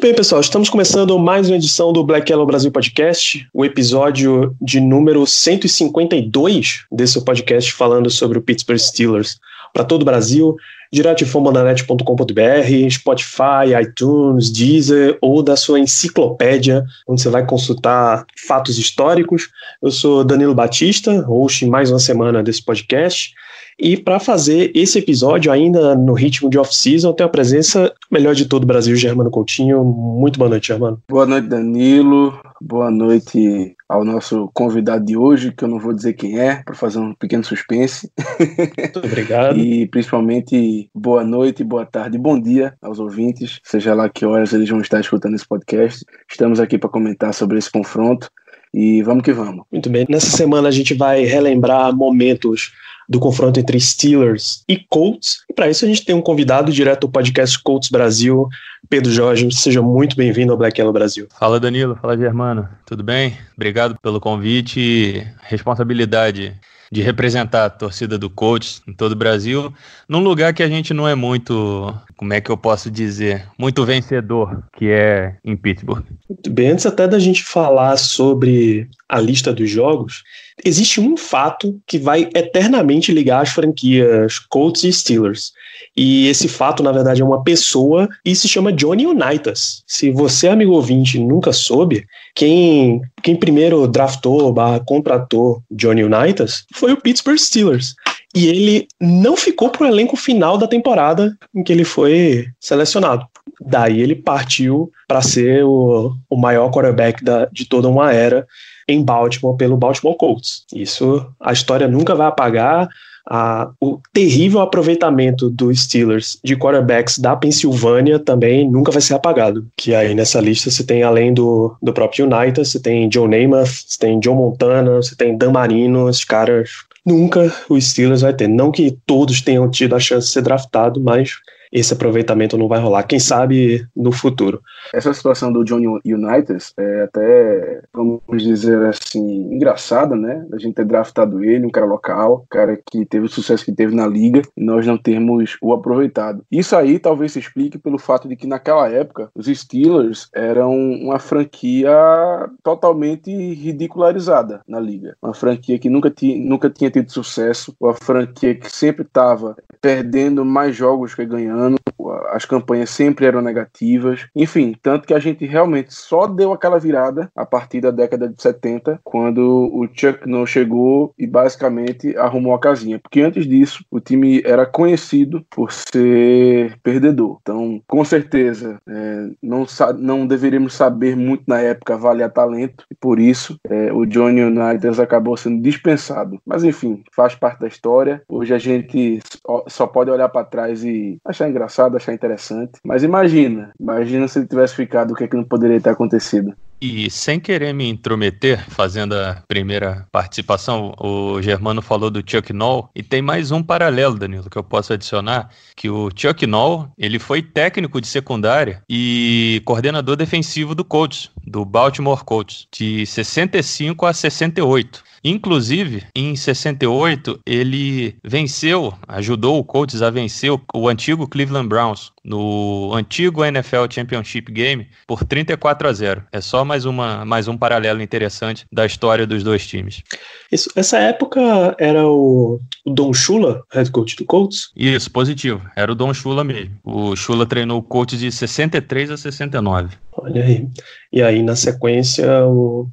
Muito bem, pessoal, estamos começando mais uma edição do Black Yellow Brasil Podcast, o episódio de número 152 desse podcast falando sobre o Pittsburgh Steelers para todo o Brasil, direto de fomonanet.com.br, Spotify, iTunes, Deezer ou da sua enciclopédia, onde você vai consultar fatos históricos. Eu sou Danilo Batista, host mais uma semana desse podcast. E para fazer esse episódio, ainda no ritmo de off-season, tenho a presença melhor de todo o Brasil, Germano Coutinho. Muito boa noite, Germano. Boa noite, Danilo. Boa noite ao nosso convidado de hoje, que eu não vou dizer quem é, para fazer um pequeno suspense. Muito obrigado. e principalmente boa noite, boa tarde, bom dia aos ouvintes, seja lá que horas eles vão estar escutando esse podcast. Estamos aqui para comentar sobre esse confronto e vamos que vamos. Muito bem. Nessa semana a gente vai relembrar momentos do confronto entre Steelers e Colts. E para isso a gente tem um convidado direto do podcast Colts Brasil, Pedro Jorge. Seja muito bem-vindo ao Black Yellow Brasil. Fala Danilo, fala Germano. Tudo bem? Obrigado pelo convite e responsabilidade de representar a torcida do Colts em todo o Brasil, num lugar que a gente não é muito, como é que eu posso dizer, muito vencedor, que é em Pittsburgh. Muito bem, antes até da gente falar sobre a lista dos jogos, existe um fato que vai eternamente ligar as franquias Colts e Steelers. E esse fato, na verdade, é uma pessoa e se chama Johnny Unitas. Se você, amigo ouvinte, nunca soube, quem, quem primeiro draftou, barra, contratou Johnny Unitas foi o Pittsburgh Steelers. E ele não ficou pro elenco final da temporada em que ele foi selecionado. Daí ele partiu para ser o, o maior quarterback da, de toda uma era em Baltimore pelo Baltimore Colts. Isso a história nunca vai apagar. O terrível aproveitamento dos Steelers de quarterbacks da Pensilvânia também nunca vai ser apagado. Que aí nessa lista você tem, além do, do próprio United, você tem Joe Namath, você tem Joe Montana, você tem Dan Marino, esses caras nunca o Steelers vai ter. Não que todos tenham tido a chance de ser draftado, mas esse aproveitamento não vai rolar. Quem sabe no futuro. Essa situação do Johnny United é até, vamos dizer assim, engraçada, né? A gente ter draftado ele, um cara local, cara que teve o sucesso que teve na liga, e nós não termos o aproveitado. Isso aí talvez se explique pelo fato de que naquela época os Steelers eram uma franquia totalmente ridicularizada na liga. Uma franquia que nunca, tinha, nunca tinha tido sucesso, uma franquia que sempre estava perdendo mais jogos que ganhando, as campanhas sempre eram negativas, enfim, tanto que a gente realmente só deu aquela virada a partir da década de 70, quando o Chuck não chegou e basicamente arrumou a casinha, porque antes disso o time era conhecido por ser perdedor. Então, com certeza, é, não, não deveríamos saber muito na época avaliar talento, e por isso é, o Johnny United acabou sendo dispensado. Mas enfim, faz parte da história. Hoje a gente só pode olhar para trás e achar engraçado, achar interessante. Mas imagina, imagina se ele tivesse ficado, o que, é que não poderia ter acontecido. E sem querer me intrometer, fazendo a primeira participação, o Germano falou do Chuck Noll, e tem mais um paralelo, Danilo, que eu posso adicionar, que o Chuck Noll, ele foi técnico de secundária e coordenador defensivo do Colts, do Baltimore Colts, de 65 a 68. Inclusive, em 68, ele venceu, ajudou o Colts a vencer o antigo Cleveland Browns no antigo NFL Championship Game por 34 a 0. É só mais, uma, mais um paralelo interessante da história dos dois times. Isso, essa época era o, o Don Shula, head coach do Colts? Isso, positivo. Era o Don Shula mesmo. O Shula treinou o Colts de 63 a 69. Olha aí. E aí, na sequência, o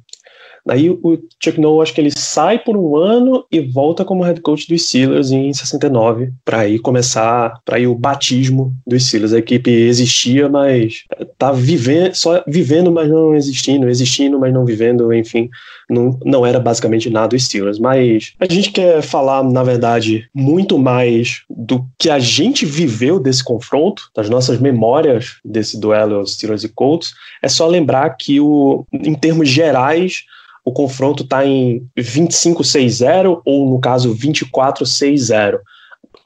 Daí o Chuck Noll, acho que ele sai por um ano e volta como head coach dos Steelers em 69, para aí começar, para ir o batismo dos Steelers. A equipe existia, mas tá vivendo, só vivendo, mas não existindo, existindo, mas não vivendo, enfim, não, não era basicamente nada os Steelers. Mas a gente quer falar, na verdade, muito mais do que a gente viveu desse confronto, das nossas memórias desse duelo Steelers e Colts. É só lembrar que, o, em termos gerais, o confronto está em 25-6-0 ou, no caso, 24-6-0.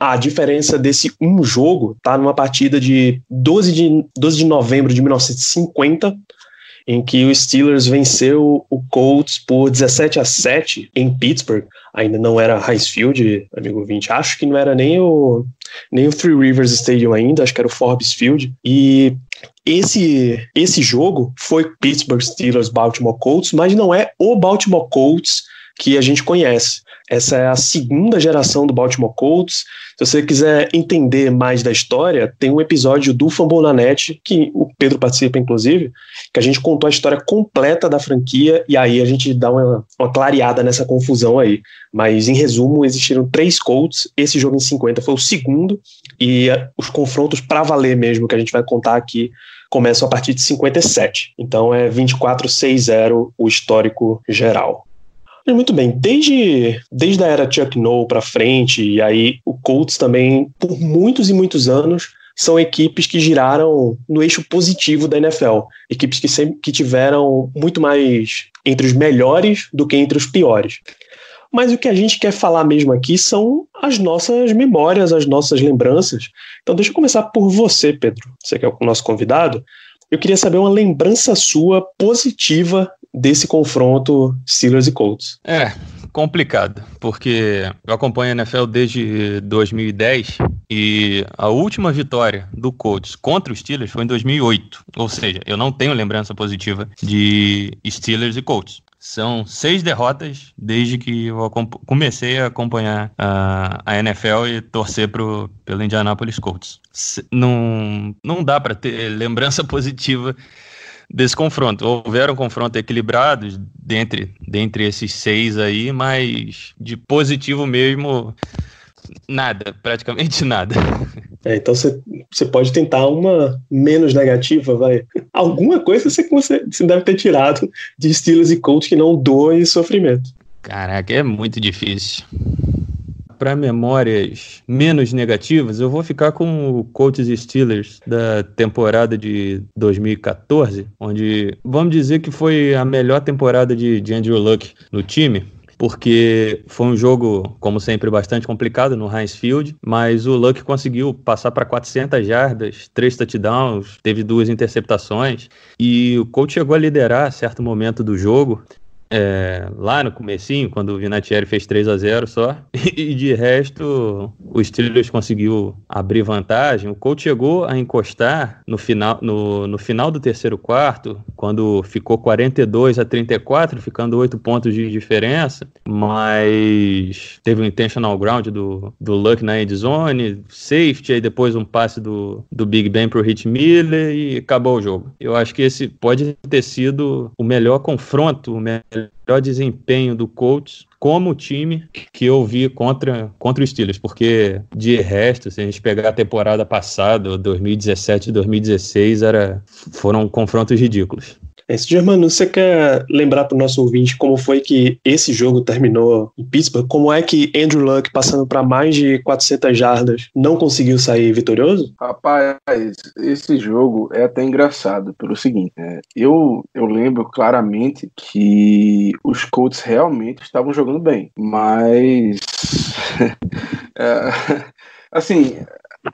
A diferença desse um jogo está numa partida de 12 de, 12 de novembro de 1950, em que o Steelers venceu o Colts por 17 a 7 em Pittsburgh. Ainda não era Heinz Field, amigo 20. Acho que não era nem o nem o Three Rivers Stadium ainda, acho que era o Forbes Field. E esse, esse jogo foi Pittsburgh Steelers Baltimore Colts, mas não é o Baltimore Colts que a gente conhece. Essa é a segunda geração do Baltimore Colts. Se você quiser entender mais da história, tem um episódio do Fambonanet, que o Pedro participa, inclusive, que a gente contou a história completa da franquia e aí a gente dá uma, uma clareada nessa confusão aí. Mas, em resumo, existiram três Colts. Esse jogo em 50 foi o segundo e os confrontos para valer mesmo, que a gente vai contar aqui, começam a partir de 57. Então é 24-6-0 o histórico geral. Muito bem, desde, desde a era Chuck Noll para frente, e aí o Colts também, por muitos e muitos anos, são equipes que giraram no eixo positivo da NFL. Equipes que sempre que tiveram muito mais entre os melhores do que entre os piores. Mas o que a gente quer falar mesmo aqui são as nossas memórias, as nossas lembranças. Então deixa eu começar por você, Pedro. Você que é o nosso convidado. Eu queria saber uma lembrança sua positiva desse confronto Steelers e Colts. É, complicado, porque eu acompanho a NFL desde 2010 e a última vitória do Colts contra os Steelers foi em 2008. Ou seja, eu não tenho lembrança positiva de Steelers e Colts. São seis derrotas desde que eu comecei a acompanhar a, a NFL e torcer pro, pelo Indianapolis Colts. não, não dá para ter lembrança positiva desse confronto. Houveram confrontos equilibrados dentre, dentre esses seis aí, mas de positivo mesmo, nada, praticamente nada. É, então você pode tentar uma menos negativa, vai. Alguma coisa você, deve ter tirado de Steelers e Colts que não doe sofrimento. Caraca, é muito difícil para memórias menos negativas, eu vou ficar com o Colts Steelers da temporada de 2014, onde vamos dizer que foi a melhor temporada de, de Andrew Luck no time porque foi um jogo, como sempre, bastante complicado no Heinz Field, mas o Luck conseguiu passar para 400 jardas, três touchdowns, teve duas interceptações, e o coach chegou a liderar a certo momento do jogo, é, lá no comecinho, quando o Vinatieri fez 3 a 0 só, e de resto o Steelers conseguiu abrir vantagem. O Colts chegou a encostar no final, no, no final do terceiro quarto, quando ficou 42 a 34, ficando 8 pontos de diferença, mas teve um intentional ground do, do Luck na end zone, safety, aí depois um passe do, do Big Ben pro Hit Miller e acabou o jogo. Eu acho que esse pode ter sido o melhor confronto, o melhor melhor desempenho do Colts como time que eu vi contra, contra os Steelers, porque de resto, se a gente pegar a temporada passada, 2017 e 2016, era, foram confrontos ridículos. Esse Germano, você quer lembrar para o nosso ouvinte como foi que esse jogo terminou em Pittsburgh? Como é que Andrew Luck, passando para mais de 400 jardas, não conseguiu sair vitorioso? Rapaz, esse jogo é até engraçado pelo seguinte: né? eu, eu lembro claramente que os Colts realmente estavam jogando bem, mas. é, assim,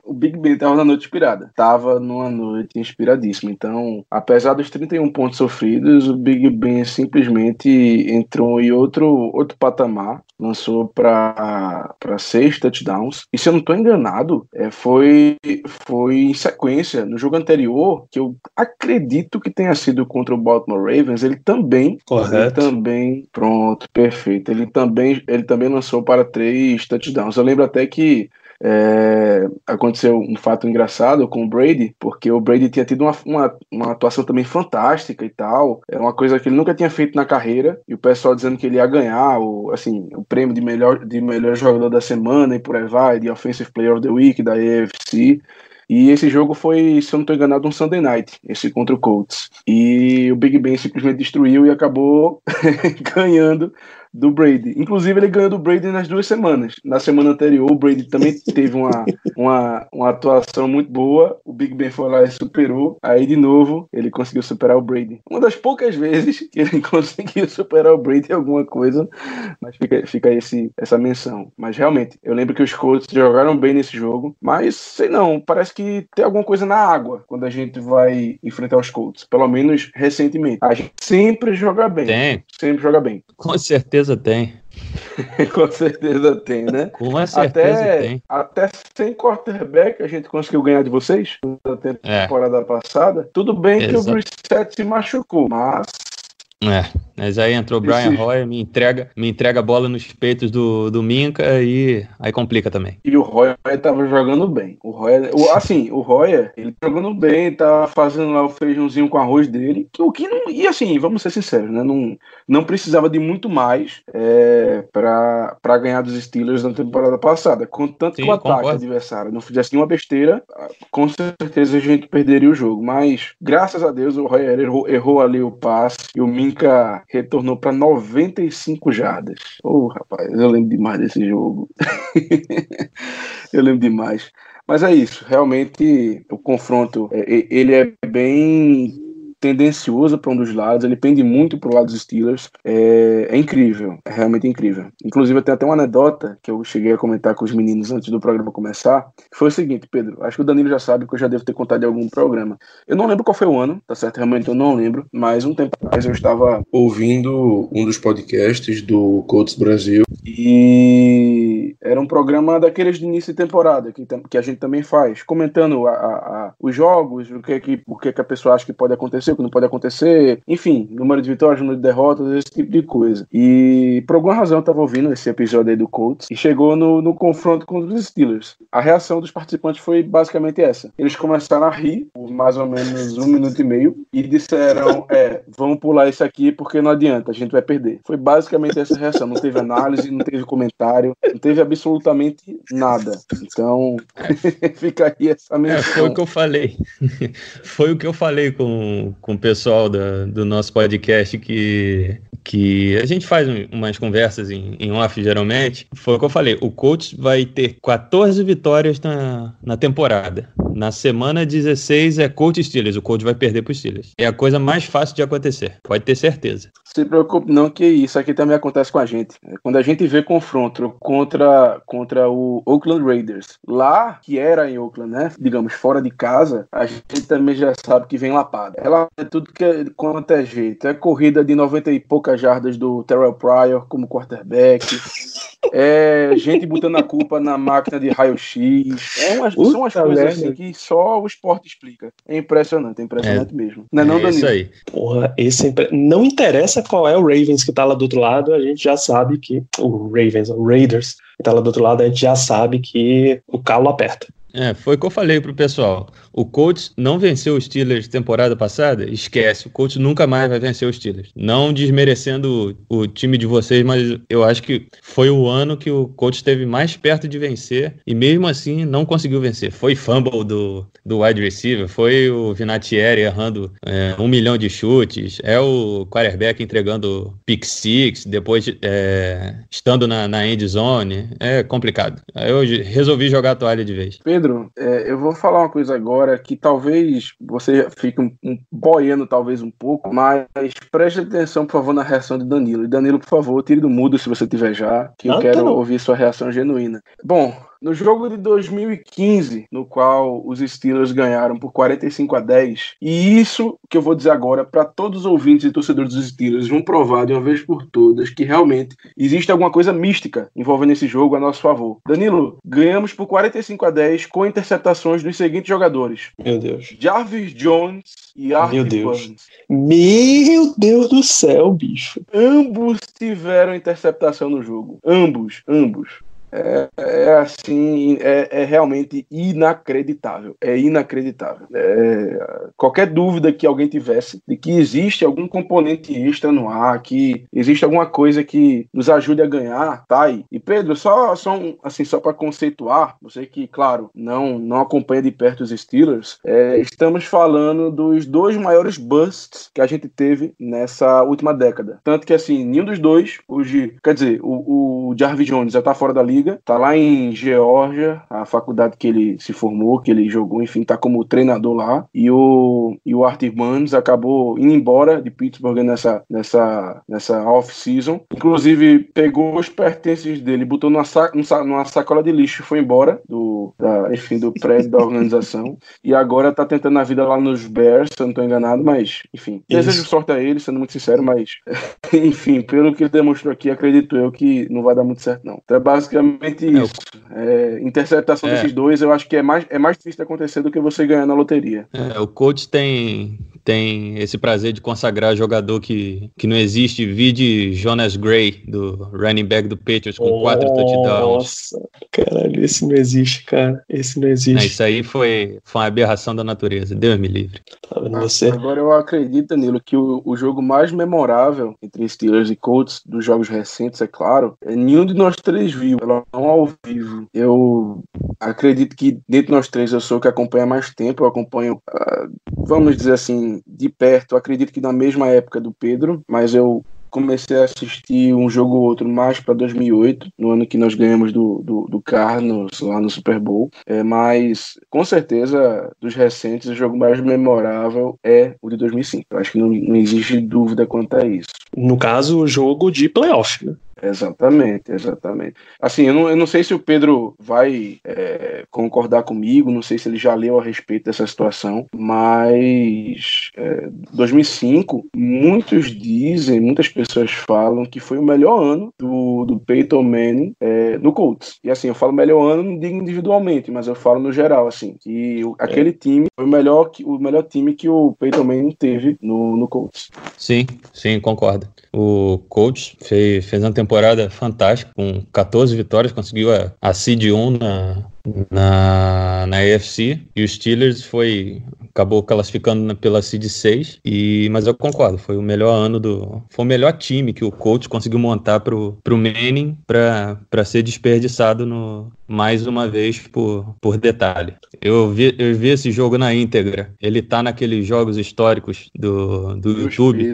o Big Ben estava na noite inspirada. Tava numa noite inspiradíssima. Então, apesar dos 31 pontos sofridos, o Big Ben simplesmente entrou em outro, outro patamar. Lançou para seis touchdowns. E se eu não estou enganado, é, foi, foi em sequência. No jogo anterior, que eu acredito que tenha sido contra o Baltimore Ravens, ele também. Correto. Ele também. Pronto, perfeito. Ele também, ele também lançou para três touchdowns. Eu lembro até que é, aconteceu um fato engraçado com o Brady, porque o Brady tinha tido uma, uma, uma, atuação também fantástica e tal. É uma coisa que ele nunca tinha feito na carreira, e o pessoal dizendo que ele ia ganhar o, assim, o prêmio de melhor, de melhor jogador da semana e por aí vai, de Offensive Player of the Week da AFC. E esse jogo foi, se eu não estou enganado, um Sunday Night, esse contra o Colts. E o Big Ben simplesmente destruiu e acabou ganhando do Brady. Inclusive, ele ganhou do Brady nas duas semanas. Na semana anterior, o Brady também teve uma, uma, uma atuação muito boa. O Big Ben foi lá e superou. Aí, de novo, ele conseguiu superar o Brady. Uma das poucas vezes que ele conseguiu superar o Brady em alguma coisa. Mas fica, fica esse, essa menção. Mas realmente, eu lembro que os Colts jogaram bem nesse jogo. Mas, sei não, parece que tem alguma coisa na água quando a gente vai enfrentar os Colts. Pelo menos recentemente. A gente sempre joga bem. Tem. Sempre joga bem. Com certeza certeza tem. Com certeza tem, né? Com certeza até, tem. Até sem quarterback a gente conseguiu ganhar de vocês na temporada é. passada. Tudo bem Exato. que o Brissett se machucou, mas é, mas aí entrou o Brian Roy, me entrega, me entrega a bola nos peitos do, do Minca e aí complica também. E o Roy tava jogando bem. O Roy, o, assim, o Roy, ele tá jogando bem, tá fazendo lá o feijãozinho com arroz dele, que o que não, e assim, vamos ser sinceros, né, não, não precisava de muito mais é, para ganhar dos Steelers na temporada passada, contanto Sim, que o ataque concordo. adversário não fizesse nenhuma besteira, com certeza a gente perderia o jogo, mas graças a Deus o Roy errou, errou ali o passe e o Minca Retornou para 95 jardas. Oh, rapaz, eu lembro demais desse jogo. eu lembro demais. Mas é isso, realmente o confronto é, ele é bem tendencioso para um dos lados, ele pende muito para o lado dos Steelers. É, é, incrível, é realmente incrível. Inclusive, tem até uma anedota que eu cheguei a comentar com os meninos antes do programa começar. Foi o seguinte, Pedro, acho que o Danilo já sabe que eu já devo ter contado em algum programa. Eu não lembro qual foi o ano, tá certo? Realmente eu não lembro, mas um tempo atrás eu estava ouvindo um dos podcasts do Colts Brasil e era um programa daqueles de início de temporada que, que a gente também faz, comentando a, a, a, os jogos, o que, é que, o que, é que a pessoa acha que pode acontecer o que não pode acontecer, enfim, número de vitórias, número de derrotas, esse tipo de coisa. E por alguma razão eu tava ouvindo esse episódio aí do Colts e chegou no, no confronto com os Steelers. A reação dos participantes foi basicamente essa. Eles começaram a rir por mais ou menos um minuto e meio e disseram: É, vamos pular isso aqui porque não adianta, a gente vai perder. Foi basicamente essa reação. Não teve análise, não teve comentário, não teve absolutamente nada. Então, fica aí essa menção. É, foi o que eu falei. foi o que eu falei com, com o pessoal da, do nosso podcast que, que a gente faz umas conversas em, em off geralmente. Foi o que eu falei: o coach vai ter 14 vitórias na, na temporada. Na semana 16 é coach Steelers. O coach vai perder para os Steelers. É a coisa mais fácil de acontecer. Pode ter certeza. Se preocupe não que isso aqui também acontece com a gente. Quando a gente vê confronto contra, contra o Oakland Raiders, lá que era em Oakland, né? Digamos, fora de casa, a gente também já sabe que vem lapada. Ela é tudo que é, quanto é jeito. É corrida de 90 e poucas jardas do Terrell Pryor como quarterback. É gente botando a culpa na máquina de raio-x. É umas, são umas coisas assim que só o esporte explica. É impressionante, é impressionante é, mesmo. Não é, não, é isso aí. Porra, esse é impre... não interessa qual é o Ravens que tá lá do outro lado, a gente já sabe que. O Ravens, o Raiders que tá lá do outro lado, a gente já sabe que o calo aperta. É, foi o que eu falei pro pessoal. O Colts não venceu os Steelers temporada passada, esquece. O Colts nunca mais vai vencer os Steelers. Não desmerecendo o, o, time de vocês, mas eu acho que foi o ano que o Colts esteve mais perto de vencer e mesmo assim não conseguiu vencer. Foi fumble do, do wide receiver, foi o Vinatieri errando é, um milhão de chutes, é o quarterback entregando pick six, depois é, estando na, na end zone. É complicado. Eu resolvi jogar a toalha de vez. Pedro, é, eu vou falar uma coisa agora que talvez você fique um, um, boiando talvez um pouco, mas preste atenção, por favor, na reação de Danilo. E Danilo, por favor, tire do mudo se você tiver já, que eu quero tá ouvir sua reação genuína. Bom, no jogo de 2015, no qual os Steelers ganharam por 45 a 10, e isso que eu vou dizer agora para todos os ouvintes e torcedores dos Steelers vão provar de uma vez por todas que realmente existe alguma coisa mística envolvendo esse jogo a nosso favor. Danilo, ganhamos por 45 a 10 com interceptações dos seguintes jogadores: Meu Deus. Jarvis Jones e Art Meu Deus. Burns. Meu Deus do céu, bicho. Ambos tiveram interceptação no jogo. Ambos, ambos. É, é assim, é, é, realmente inacreditável. É inacreditável. É, qualquer dúvida que alguém tivesse de que existe algum componente extra no ar, que existe alguma coisa que nos ajude a ganhar, tá aí. E Pedro, só, só um, assim, só para conceituar, você que, claro, não, não acompanha de perto os Steelers, é, estamos falando dos dois maiores busts que a gente teve nessa última década. Tanto que, assim, nenhum dos dois, hoje, quer dizer, o, o Jarvis Jones já tá fora da liga, tá lá em Geórgia, a faculdade que ele se formou, que ele jogou, enfim, tá como treinador lá, e o, e o Arthur Burns acabou indo embora de Pittsburgh nessa, nessa, nessa off-season. Inclusive, pegou os pertences dele, botou numa, sa numa sacola de lixo e foi embora do, da, enfim, do prédio da organização. E agora tá tentando a vida lá nos Bears, se eu não tô enganado, mas, enfim, Isso. desejo sorte a ele, sendo muito sincero, mas, enfim, pelo que ele demonstrou aqui, acredito eu que não vai dar muito certo, não. Então é basicamente é, isso. É, interceptação é. desses dois, eu acho que é mais, é mais difícil de acontecer do que você ganhar na loteria. É, o coach tem, tem esse prazer de consagrar jogador que, que não existe. Vide Jonas Gray, do running back do Patriots, com oh, quatro touchdowns. Nossa, caralho, esse não existe, cara. Esse não existe. isso aí foi, foi uma aberração da natureza. Deus me livre. Tá vendo você? Agora eu acredito, Danilo, que o, o jogo mais memorável entre Steelers e Colts, dos jogos recentes, é claro, é nenhum de nós três viu, não ao vivo. Eu acredito que dentro de nós três eu sou o que acompanha mais tempo, eu acompanho, uh, vamos dizer assim, de perto, acredito que na mesma época do Pedro, mas eu comecei a assistir um jogo ou outro mais para 2008, no ano que nós ganhamos do, do, do Carlos lá no Super Bowl. É, mas, com certeza, dos recentes, o jogo mais memorável é o de 2005. Eu acho que não, não existe dúvida quanto a isso. No caso, o jogo de playoff, né? Exatamente, exatamente. Assim, eu não, eu não sei se o Pedro vai é, concordar comigo, não sei se ele já leu a respeito dessa situação, mas é, 2005, muitos dizem, muitas pessoas falam que foi o melhor ano do, do Peyton Manning é, no Colts. E assim, eu falo melhor ano, não digo individualmente, mas eu falo no geral, assim, que o, aquele time foi o melhor, o melhor time que o Peyton Manning teve no, no Colts. Sim, sim, concordo. O Colts fez, fez uma temporada fantástica, com 14 vitórias, conseguiu a, a seed 1 na, na, na AFC e o Steelers foi acabou classificando pela seed 6 e mas eu concordo foi o melhor ano do foi o melhor time que o coach conseguiu montar pro pro Manning para ser desperdiçado no mais uma vez por, por detalhe. Eu vi, eu vi esse jogo na íntegra. Ele tá naqueles jogos históricos do, do YouTube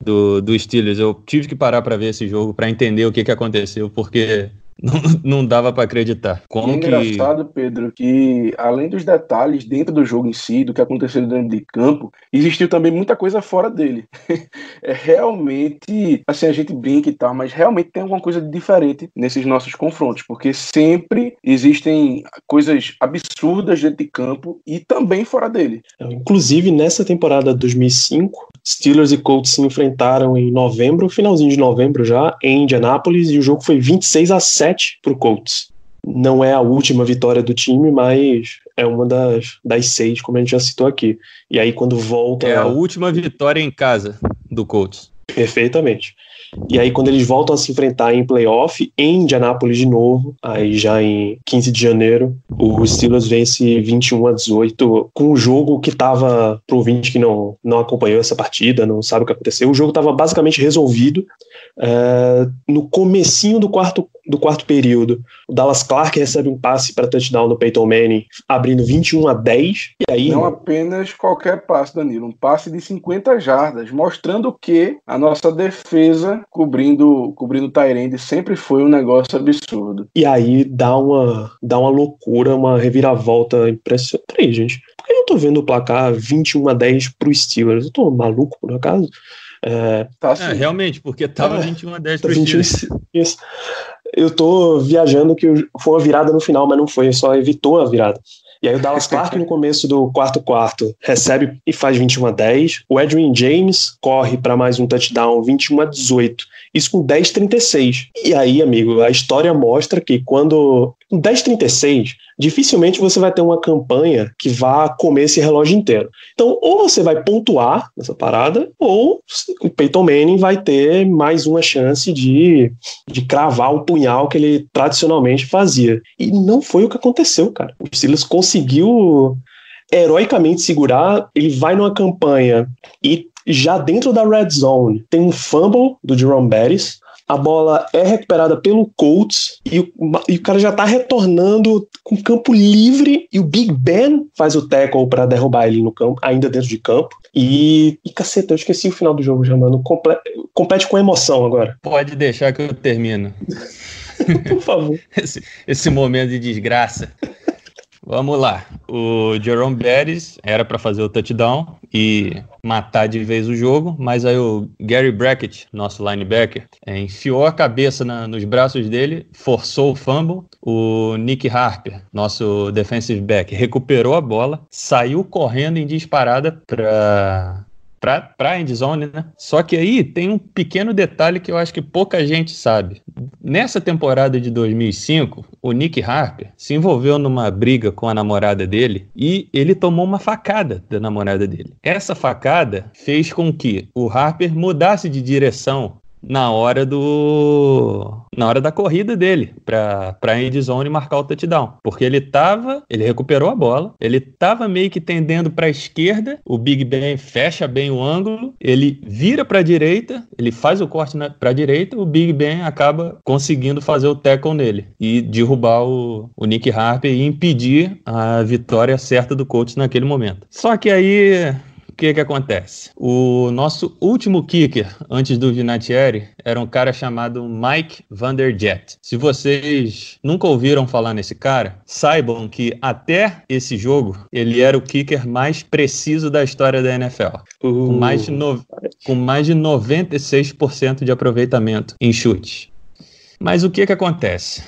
do, do Steelers. Eu tive que parar para ver esse jogo para entender o que que aconteceu porque não, não dava para acreditar. Como é engraçado, que... Pedro, que além dos detalhes dentro do jogo em si, do que aconteceu dentro de campo, existiu também muita coisa fora dele. é realmente, assim, a gente brinca e tal, mas realmente tem alguma coisa diferente nesses nossos confrontos, porque sempre existem coisas absurdas dentro de campo e também fora dele. Inclusive, nessa temporada 2005, Steelers e Colts se enfrentaram em novembro, finalzinho de novembro já, em Indianápolis, e o jogo foi 26 a 7 7 para o Colts. Não é a última vitória do time, mas é uma das, das seis, como a gente já citou aqui. E aí, quando volta. É a última vitória em casa do Colts. Perfeitamente. E aí, quando eles voltam a se enfrentar em playoff, em Indianápolis de novo, aí já em 15 de janeiro, o Steelers vence 21 a 18, com um jogo que estava, pro ouvinte que não, não acompanhou essa partida, não sabe o que aconteceu, o jogo estava basicamente resolvido. É, no comecinho do quarto, do quarto período, o Dallas Clark recebe um passe para touchdown do Peyton Manning, abrindo 21 a 10. E aí, não apenas qualquer passe, Danilo, um passe de 50 jardas, mostrando que a nossa defesa cobrindo cobrindo o Tyrande sempre foi um negócio absurdo. E aí dá uma dá uma loucura, uma reviravolta impressionante. Peraí, gente. Por que eu tô vendo o placar 21 a 10 pro Steelers? Eu tô maluco por acaso? É, tá assim. é, realmente, porque tava é, 21 a 10 tá pro Steelers. Isso. Eu tô viajando que foi uma virada no final, mas não foi, só evitou a virada. E aí o Dallas Clark no começo do quarto quarto recebe e faz 21 a 10. O Edwin James corre para mais um touchdown 21 a 18. Isso com 10 36. E aí, amigo, a história mostra que quando com 10 36 dificilmente você vai ter uma campanha que vá comer esse relógio inteiro. Então, ou você vai pontuar nessa parada, ou o Peyton Manning vai ter mais uma chance de, de cravar o punhal que ele tradicionalmente fazia. E não foi o que aconteceu, cara. O Steelers conseguiu heroicamente segurar, ele vai numa campanha e já dentro da red zone tem um fumble do Jerome Bettis, a bola é recuperada pelo Colts e o, e o cara já tá retornando com campo livre e o Big Ben faz o tackle para derrubar ele no campo, ainda dentro de campo. E, e caceta, eu esqueci o final do jogo já, mano. Comple compete com emoção agora. Pode deixar que eu termino. Por favor. Esse, esse momento de desgraça. Vamos lá. O Jerome Bettis era para fazer o touchdown e matar de vez o jogo, mas aí o Gary Brackett, nosso linebacker, enfiou a cabeça na, nos braços dele, forçou o fumble. O Nick Harper, nosso defensive back, recuperou a bola, saiu correndo em disparada para para a endzone, né? Só que aí tem um pequeno detalhe que eu acho que pouca gente sabe. Nessa temporada de 2005, o Nick Harper se envolveu numa briga com a namorada dele e ele tomou uma facada da namorada dele. Essa facada fez com que o Harper mudasse de direção na hora do na hora da corrida dele para para end zone marcar o touchdown, porque ele tava, ele recuperou a bola, ele tava meio que tendendo para a esquerda, o Big Ben fecha bem o ângulo, ele vira para a direita, ele faz o corte para a direita, o Big Ben acaba conseguindo fazer o tackle nele e derrubar o, o Nick Harper e impedir a vitória certa do coach naquele momento. Só que aí que que acontece? O nosso último kicker antes do Vinatieri era um cara chamado Mike Vanderjet. Se vocês nunca ouviram falar nesse cara, saibam que até esse jogo ele era o kicker mais preciso da história da NFL, uh. com, mais de no... com mais de 96% de aproveitamento em chute. Mas o que que acontece?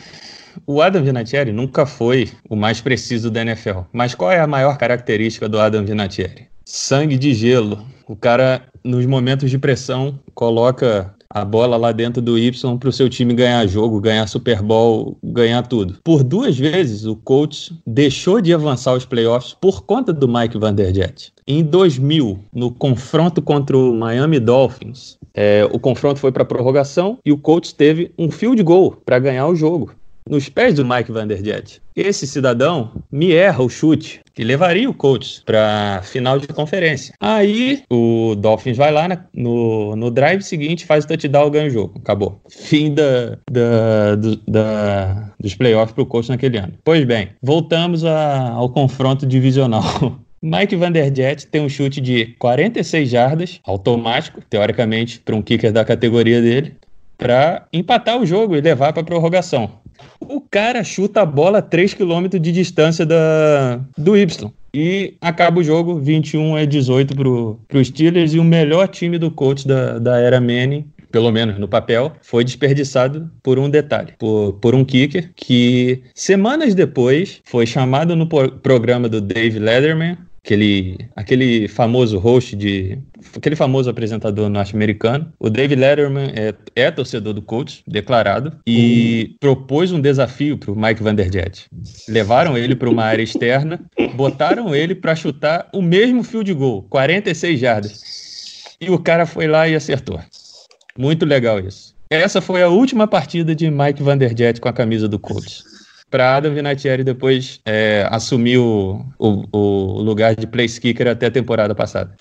O Adam Vinatieri nunca foi o mais preciso da NFL. Mas qual é a maior característica do Adam Vinatieri? Sangue de gelo. O cara, nos momentos de pressão, coloca a bola lá dentro do Y para o seu time ganhar jogo, ganhar Super Bowl, ganhar tudo. Por duas vezes, o coach deixou de avançar os playoffs por conta do Mike Vanderjet. Em 2000, no confronto contra o Miami Dolphins, é, o confronto foi para prorrogação e o coach teve um field goal para ganhar o jogo nos pés do Mike Vanderjet. Esse cidadão me erra o chute que levaria o Colts para final de conferência. Aí o Dolphins vai lá na, no, no drive seguinte, faz o touchdown, ganha o jogo. Acabou. Fim da, da, do, da dos playoffs para o Colts naquele ano. Pois bem, voltamos a, ao confronto divisional. Mike Vanderjet tem um chute de 46 jardas, automático, teoricamente, para um kicker da categoria dele, para empatar o jogo e levar para prorrogação. O cara chuta a bola a 3 km de distância da, do Y. E acaba o jogo 21 a 18 pro, pro Steelers e o melhor time do coach da, da era Manning pelo menos no papel, foi desperdiçado por um detalhe, por, por um kicker que semanas depois foi chamado no programa do Dave Letterman aquele, aquele famoso host de. aquele famoso apresentador norte-americano. O David Letterman é, é torcedor do Colts, declarado, e uhum. propôs um desafio para o Mike Vanderjet. Levaram ele para uma área externa, botaram ele para chutar o mesmo field goal, 46 jardas. E o cara foi lá e acertou. Muito legal isso. Essa foi a última partida de Mike Vanderjet com a camisa do Colts para Adam Vinatieri depois é, assumir o, o, o, lugar de place kicker até a temporada passada.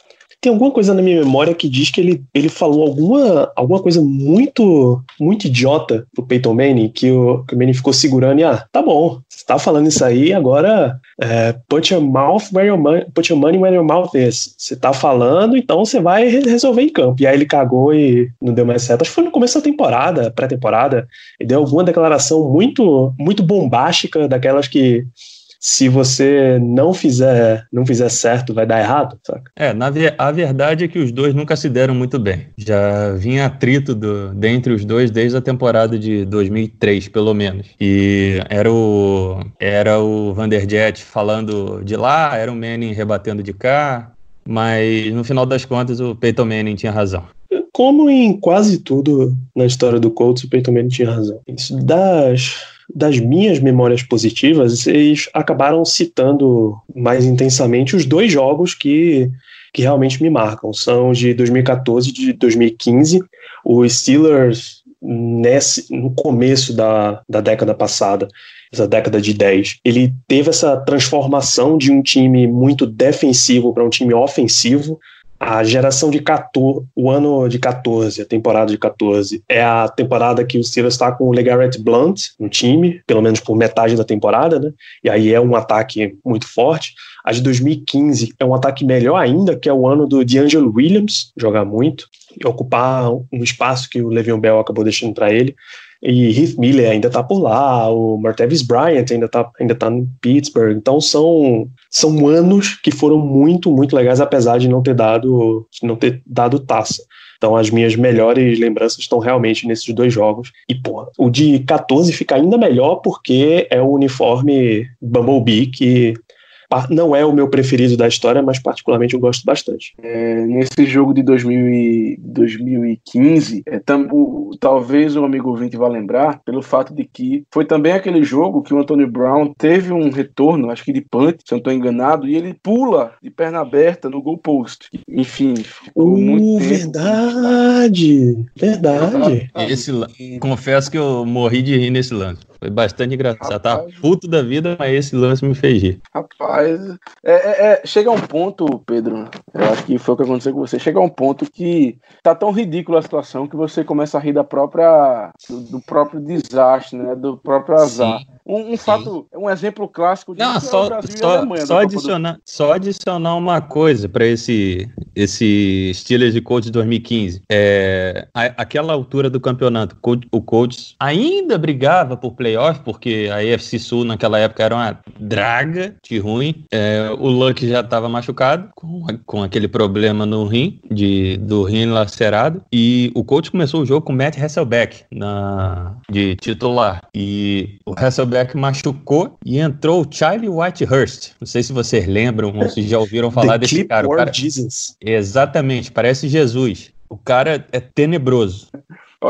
Tem alguma coisa na minha memória que diz que ele, ele falou alguma, alguma coisa muito muito idiota pro Peyton Manning, que o, que o Manning ficou segurando e, ah, tá bom, você tá falando isso aí, agora é, put, your mouth where your money, put your money where your mouth is. Você tá falando, então você vai resolver em campo. E aí ele cagou e não deu mais certo. Acho que foi no começo da temporada, pré-temporada, ele deu alguma declaração muito, muito bombástica, daquelas que se você não fizer não fizer certo, vai dar errado, saca? É, na, a verdade é que os dois nunca se deram muito bem. Já vinha atrito do, dentre os dois desde a temporada de 2003, pelo menos. E era o, era o Vanderjet falando de lá, era o Manning rebatendo de cá, mas no final das contas o Peyton Manning tinha razão. Como em quase tudo na história do Colts, o Peyton Manning tinha razão. Isso das das minhas memórias positivas, vocês acabaram citando mais intensamente os dois jogos que, que realmente me marcam. São de 2014 e de 2015. O Steelers, nesse, no começo da, da década passada, essa década de 10, ele teve essa transformação de um time muito defensivo para um time ofensivo, a geração de 14, o ano de 14, a temporada de 14, é a temporada que o Steelers está com o LeGarrette Blunt no time, pelo menos por metade da temporada, né? E aí é um ataque muito forte. A de 2015 é um ataque melhor ainda, que é o ano do D'Angelo Williams, jogar muito, e ocupar um espaço que o Le'Veon Bell acabou deixando para ele. E Heath Miller ainda tá por lá, o Martavis Bryant ainda tá, ainda tá no Pittsburgh. Então são, são anos que foram muito, muito legais, apesar de não ter dado, não ter dado taça. Então as minhas melhores lembranças estão realmente nesses dois jogos. E, pô, o de 14 fica ainda melhor porque é o uniforme Bumblebee que não é o meu preferido da história, mas particularmente eu gosto bastante. É, nesse jogo de 2000 e 2015, é, tam, o, talvez o amigo ouvinte vá lembrar, pelo fato de que foi também aquele jogo que o Antônio Brown teve um retorno, acho que de punt, se eu não estou enganado, e ele pula de perna aberta no goalpost. Enfim, ficou uh, muito tempo. Verdade! Verdade! Esse, confesso que eu morri de rir nesse lance. Foi bastante engraçado. Rapaz, tá puto da vida, mas esse lance me fez rir. Rapaz, é, é, é, chega a um ponto, Pedro, eu acho que foi o que aconteceu com você, chega a um ponto que tá tão ridícula a situação que você começa a rir da própria, do, do próprio desastre, né, do próprio azar. Sim. Um, um fato, um exemplo clássico de Não, só, é só, Alemanha, só, adicionar, do... só adicionar uma coisa para esse, esse Steelers de Colts de 2015. É, a, aquela altura do campeonato, o Colts ainda brigava por playoff, porque a AFC Sul naquela época era uma draga de ruim. É, o Luck já estava machucado, com, com aquele problema no rim, de, do rim lacerado. E o Colts começou o jogo com Matt Hasselbeck na, de titular. E o Hasselbeck quarterback machucou e entrou o Charlie Whitehurst. Não sei se vocês lembram ou se já ouviram falar desse cara. O cara. Jesus. Exatamente, parece Jesus. O cara é tenebroso.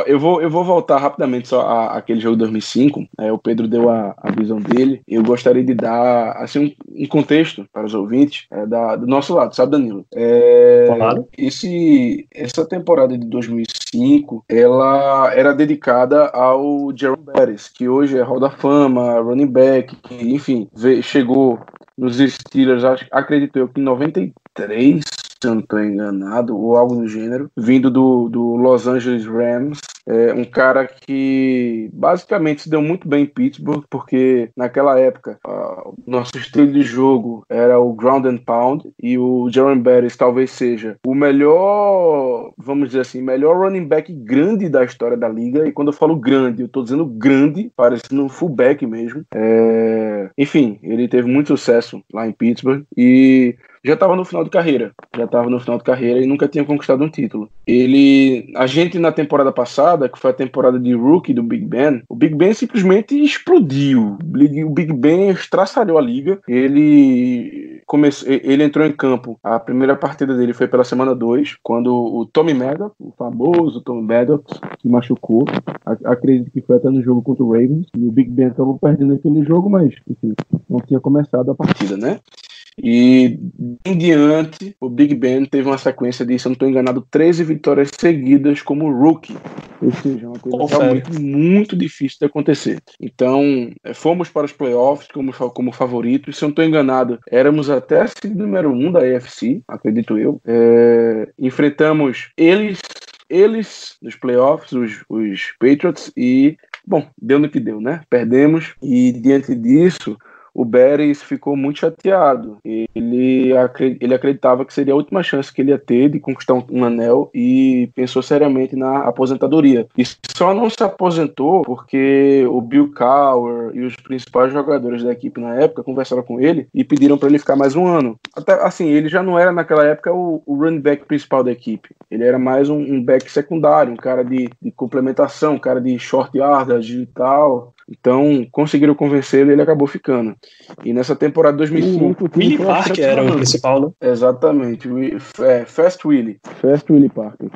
Eu vou, eu vou voltar rapidamente só a, àquele jogo de 2005. É, o Pedro deu a, a visão dele. Eu gostaria de dar assim, um, um contexto para os ouvintes é, da, do nosso lado, sabe, Danilo? É, claro. Esse, essa temporada de 2005 ela era dedicada ao Jerome Bettis, que hoje é Hall da Fama, running back, que, enfim, veio, chegou nos Steelers, acredito eu que em 93, se eu não estou enganado, ou algo do gênero, vindo do, do Los Angeles Rams. É um cara que basicamente se deu muito bem em Pittsburgh, porque naquela época uh, nosso estilo de jogo era o ground and pound, e o Jaron Bettis talvez seja o melhor, vamos dizer assim, melhor running back grande da história da liga. E quando eu falo grande, eu estou dizendo grande, parecendo um fullback mesmo. É... Enfim, ele teve muito sucesso lá em Pittsburgh e já estava no final de carreira, já estava no final de carreira e nunca tinha conquistado um título. Ele, a gente na temporada passada, que foi a temporada de rookie do Big Ben, o Big Ben simplesmente explodiu. O Big Ben estraçalhou a liga. Ele começou, ele entrou em campo. A primeira partida dele foi pela semana 2, quando o Tommy Maddox, o famoso Tommy Maddox, se machucou. Acredito que foi até no jogo contra o Ravens. E o Big Ben acabou perdendo aquele jogo, mas enfim, não tinha começado a partida, né? E em diante, o Big Ben teve uma sequência de, se eu não estou enganado, 13 vitórias seguidas como rookie. Ou seja, uma coisa realmente muito difícil de acontecer. Então, é, fomos para os playoffs como, como favoritos. Se eu não estou enganado, éramos até a número 1 um da AFC, acredito eu. É, enfrentamos eles eles nos playoffs, os, os Patriots, e, bom, deu no que deu, né? Perdemos, e diante disso, o Beres ficou muito chateado. Ele, ele acreditava que seria a última chance que ele ia ter de conquistar um, anel e pensou seriamente na aposentadoria. E só não se aposentou porque o Bill Cowher e os principais jogadores da equipe na época conversaram com ele e pediram para ele ficar mais um ano. Até assim, ele já não era naquela época o, o running back principal da equipe. Ele era mais um, um back secundário, um cara de, de complementação, um cara de short yardage e tal. Então, conseguiram convencer e ele acabou ficando. E nessa temporada 2005... O Willie Parker era o principal, né? Exatamente. É, Fast Willie. Fast Willie Parker.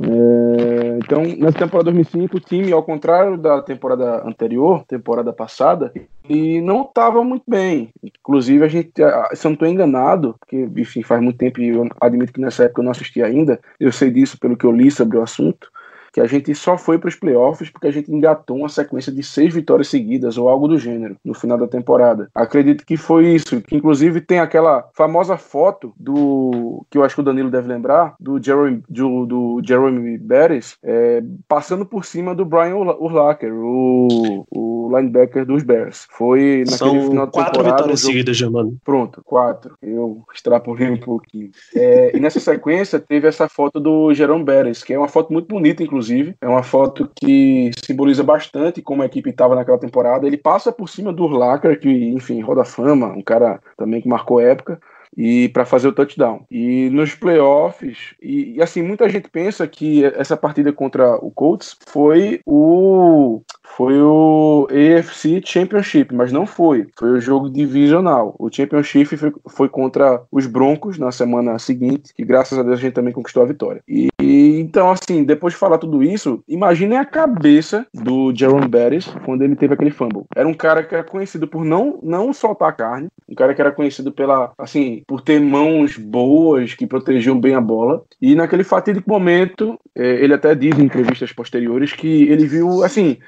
É, então, nessa temporada 2005, o time, ao contrário da temporada anterior, temporada passada, e não estava muito bem. Inclusive, a gente, se eu não estou enganado, porque, enfim, faz muito tempo e eu admito que nessa época eu não assisti ainda, eu sei disso pelo que eu li sobre o assunto que a gente só foi para os playoffs porque a gente engatou uma sequência de seis vitórias seguidas ou algo do gênero no final da temporada. Acredito que foi isso, que inclusive tem aquela famosa foto do que eu acho que o Danilo deve lembrar do Jeremy, do, do Jeremy Beres é, passando por cima do Brian Urlacher, o, o linebacker dos Bears. Foi naquele São final da quatro temporada. vitórias jogo... seguidas, Germano. Pronto, quatro. Eu extrapolei um pouquinho. É, e nessa sequência teve essa foto do Jerome Beres, que é uma foto muito bonita, inclusive inclusive. É uma foto que simboliza bastante como a equipe estava naquela temporada. Ele passa por cima do Urlacher, que, enfim, roda fama, um cara também que marcou época e para fazer o touchdown. E nos playoffs, e, e, assim, muita gente pensa que essa partida contra o Colts foi o foi o AFC Championship, mas não foi. Foi o jogo divisional. O Championship foi, foi contra os Broncos na semana seguinte, que graças a Deus a gente também conquistou a vitória. E, e então, assim, depois de falar tudo isso, imaginem a cabeça do Jerome Bettis quando ele teve aquele fumble. Era um cara que era conhecido por não, não soltar carne, um cara que era conhecido pela, assim, por ter mãos boas que protegiam bem a bola. E naquele fatídico momento, é, ele até diz em entrevistas posteriores que ele viu, assim,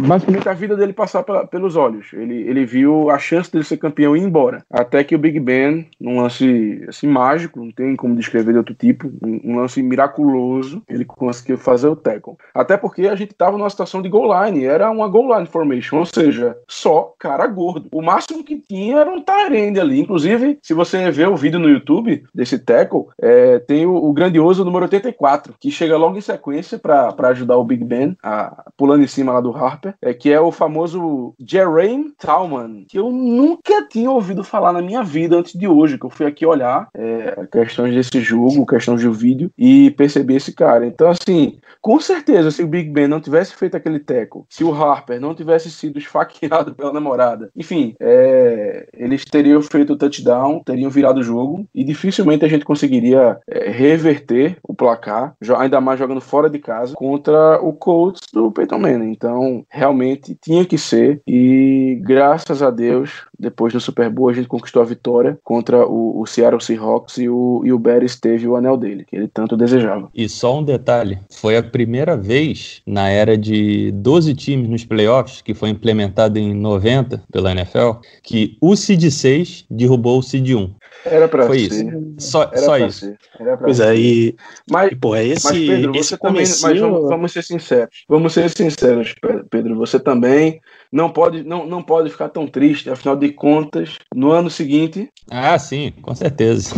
basicamente a vida dele passar pela, pelos olhos. Ele, ele viu a chance dele ser campeão e ir embora. Até que o Big Ben, num lance assim, mágico, não tem como descrever de outro tipo, um, lance miraculoso, ele conseguiu fazer o tackle. Até porque a gente estava numa situação de goal line, era uma goal line formation, ou seja, só cara gordo. O máximo que tinha era um Tyrande ali. Inclusive, se você ver o vídeo no YouTube desse tackle, é, tem o, o, grandioso número 84, que chega logo em sequência para ajudar o Big Ben, a, pulando em cima lá do Harper, é, que é o famoso Jermaine Talman, que eu nunca tinha ouvido falar na minha vida antes de hoje, que eu fui aqui olhar é, questões desse jogo, questões do vídeo, e percebi esse cara. Então, assim, com certeza, se o Big Ben não tivesse feito aquele teco, se o Harper não tivesse sido esfaqueado pela namorada, enfim, é, eles teriam feito o touchdown, teriam virado o jogo, e dificilmente a gente conseguiria é, reverter o placar, ainda mais jogando fora de casa, contra o Colts do Peyton Manning. Então, realmente tinha que ser, e graças a Deus, depois do Super Bowl, a gente conquistou a vitória contra o, o Seattle Seahawks e o, e o Beres teve o anel dele, que ele tanto desejava. E só um detalhe: foi a primeira vez na era de 12 times nos playoffs, que foi implementado em 90 pela NFL, que o Seed 6 derrubou o Seed 1. Era pra Foi ser. isso. Só, Era só isso. ser. Era pra Pois é, e, Mas, e pô, é esse, mas Pedro, esse você também. Mas comecinho... vamos, vamos ser sinceros. Vamos ser sinceros, Pe- Pedro. Você também não pode, não, não pode ficar tão triste. Afinal de contas, no ano seguinte, Ah, sim, com certeza.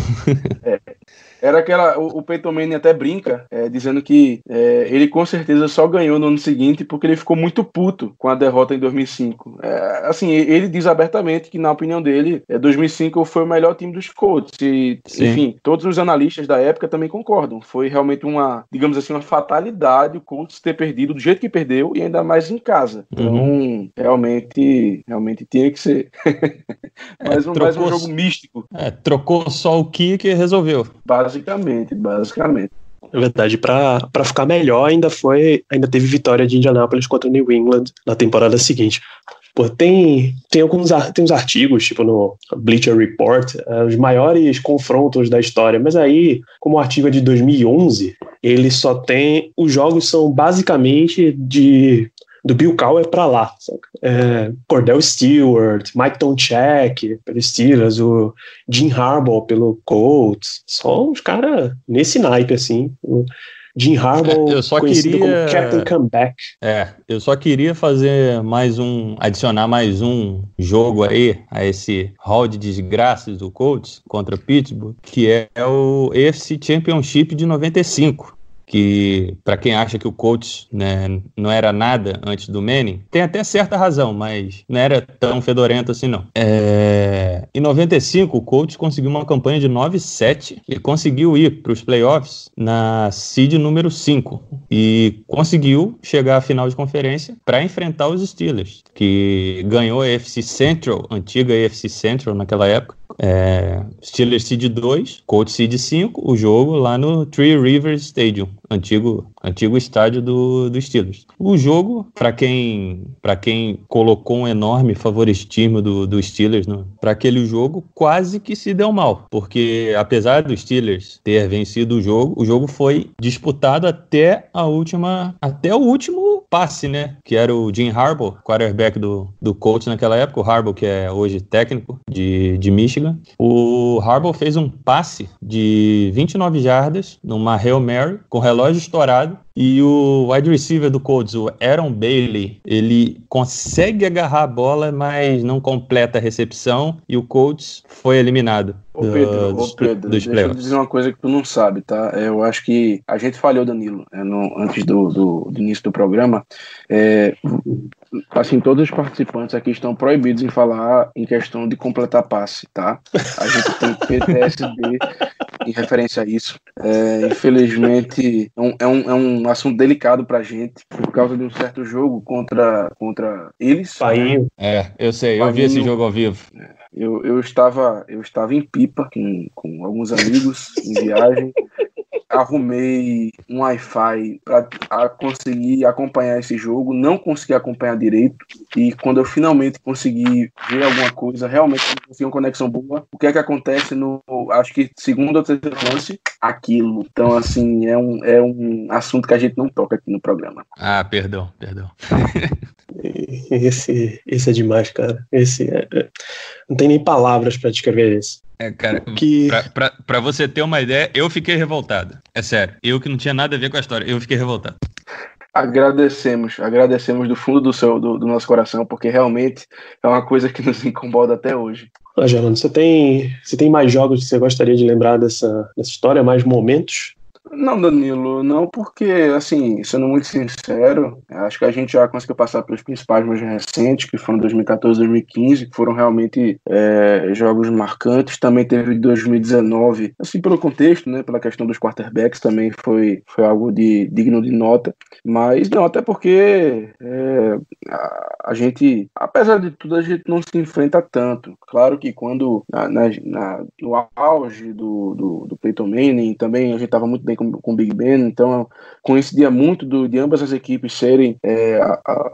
Era aquela. O, o Peyton Manning até brinca, é, dizendo que é, ele com certeza só ganhou no ano seguinte porque ele ficou muito puto com a derrota em 2005. É, assim, ele diz abertamente que, na opinião dele, é, 2005 foi o melhor time dos Colts. E, enfim, todos os analistas da época também concordam. Foi realmente uma, digamos assim, uma fatalidade o Colts ter perdido do jeito que perdeu e ainda mais em casa. Então, realmente, realmente tinha que ser. mais, um, mais um trocou- jogo místico, É, trocou só o kick e resolveu. Basicamente, basicamente. Na verdade, pra ficar melhor, ainda foi. Ainda teve vitória de Indianapolis contra o New England na temporada seguinte. Pô, tem, tem alguns tem uns artigos, tipo no Bleacher Report, eh, os maiores confrontos da história, mas aí, como o artigo é de 2011, ele só tem. Os jogos são basicamente de. Do Bill Cowher pra lá. saca? É, Cordell Stewart, Mike Tomchek pelo Steelers, o Jim Harbaugh pelo Colts. Só uns caras nesse naipe, assim. O Jim Harbaugh, É, eu só conhecido queria- como Captain Comeback. É, eu só queria fazer mais um, adicionar mais um jogo aí a esse hall de desgraças do Colts contra Pittsburgh, que é o AFC Championship de 95. Que, para quem acha que o Colts né, não era nada antes do Manning, tem até certa razão, mas não era tão fedorento assim, não. É, Em 95, o Colts conseguiu uma campanha de 9-7 e conseguiu ir para os playoffs na seed número 5 e conseguiu chegar à final de conferência para enfrentar os Steelers, que ganhou a AFC Central, antiga AFC Central naquela época, É, Steelers Seed 2, Colts Seed 5, o jogo lá no Three Rivers Stadium, antigo, antigo estádio do, do Steelers. O jogo, para quem, quem colocou um enorme favoritismo do, do Steelers para aquele jogo, quase que se deu mal, porque apesar do Steelers ter vencido o jogo, o jogo foi disputado até a última, até o último passe, né? Que era o Jim Harbaugh, quarterback do, do Colts naquela época, o Harbaugh que é hoje técnico de, de Michigan. O Harbaugh fez um passe de 29 jardas numa Hail Mary com relógio estourado e o wide receiver do Colts, o Aaron Bailey, ele consegue agarrar a bola, mas não completa a recepção e o Colts foi eliminado. Ô Pedro, ô Pedro deixa eu dizer uma coisa que tu não sabe, tá? É, eu acho que a gente falhou, Danilo, é, no, antes do, do, do, início do programa. É, assim, todos os participantes aqui estão proibidos em falar em questão de completar passe, tá? A gente tem PTSD em referência a isso. É, infelizmente, é um, é, um, é um assunto delicado pra gente, por causa de um certo jogo contra, contra eles. Painho. É, eu sei, Painho, eu vi esse jogo ao vivo. É, eu, eu, estava, eu estava em Pipa com, com alguns amigos em viagem arrumei um Wi-Fi para conseguir acompanhar esse jogo, não consegui acompanhar direito, e quando eu finalmente consegui ver alguma coisa, realmente consegui uma conexão boa, o que é que acontece no, acho que segundo ou terceiro lance, aquilo. Então, assim, é um, é um assunto que a gente não toca aqui no programa. Ah, perdão, perdão. esse, esse é demais, cara. Esse é, é não tem nem palavras para descrever isso. É, cara, que... pra, pra, pra, você ter uma ideia, eu fiquei revoltado. É sério. Eu que não tinha nada a ver com a história, eu fiquei revoltado. Agradecemos, agradecemos do fundo do, seu, do, do nosso coração, porque realmente é uma coisa que nos incomoda até hoje. Ah, Germano, você tem, você tem mais jogos que você gostaria de lembrar dessa, dessa história, mais momentos? Não, Danilo, não, porque, assim, sendo muito sincero, acho que a gente já conseguiu passar pelos principais mais recentes, que foram 2014 2015, que foram realmente é, jogos marcantes. Também teve 2019, assim, pelo contexto, né, pela questão dos quarterbacks, também foi, foi algo de, digno de nota. Mas não, até porque é, a, a, gente, apesar de tudo, a gente não se enfrenta tanto. Claro que quando, na, na, no auge do, do, do Peyton Manning, também a gente estava muito bem com, com o Big Ben, então coincidia muito do, de ambas as equipes serem é, a, a,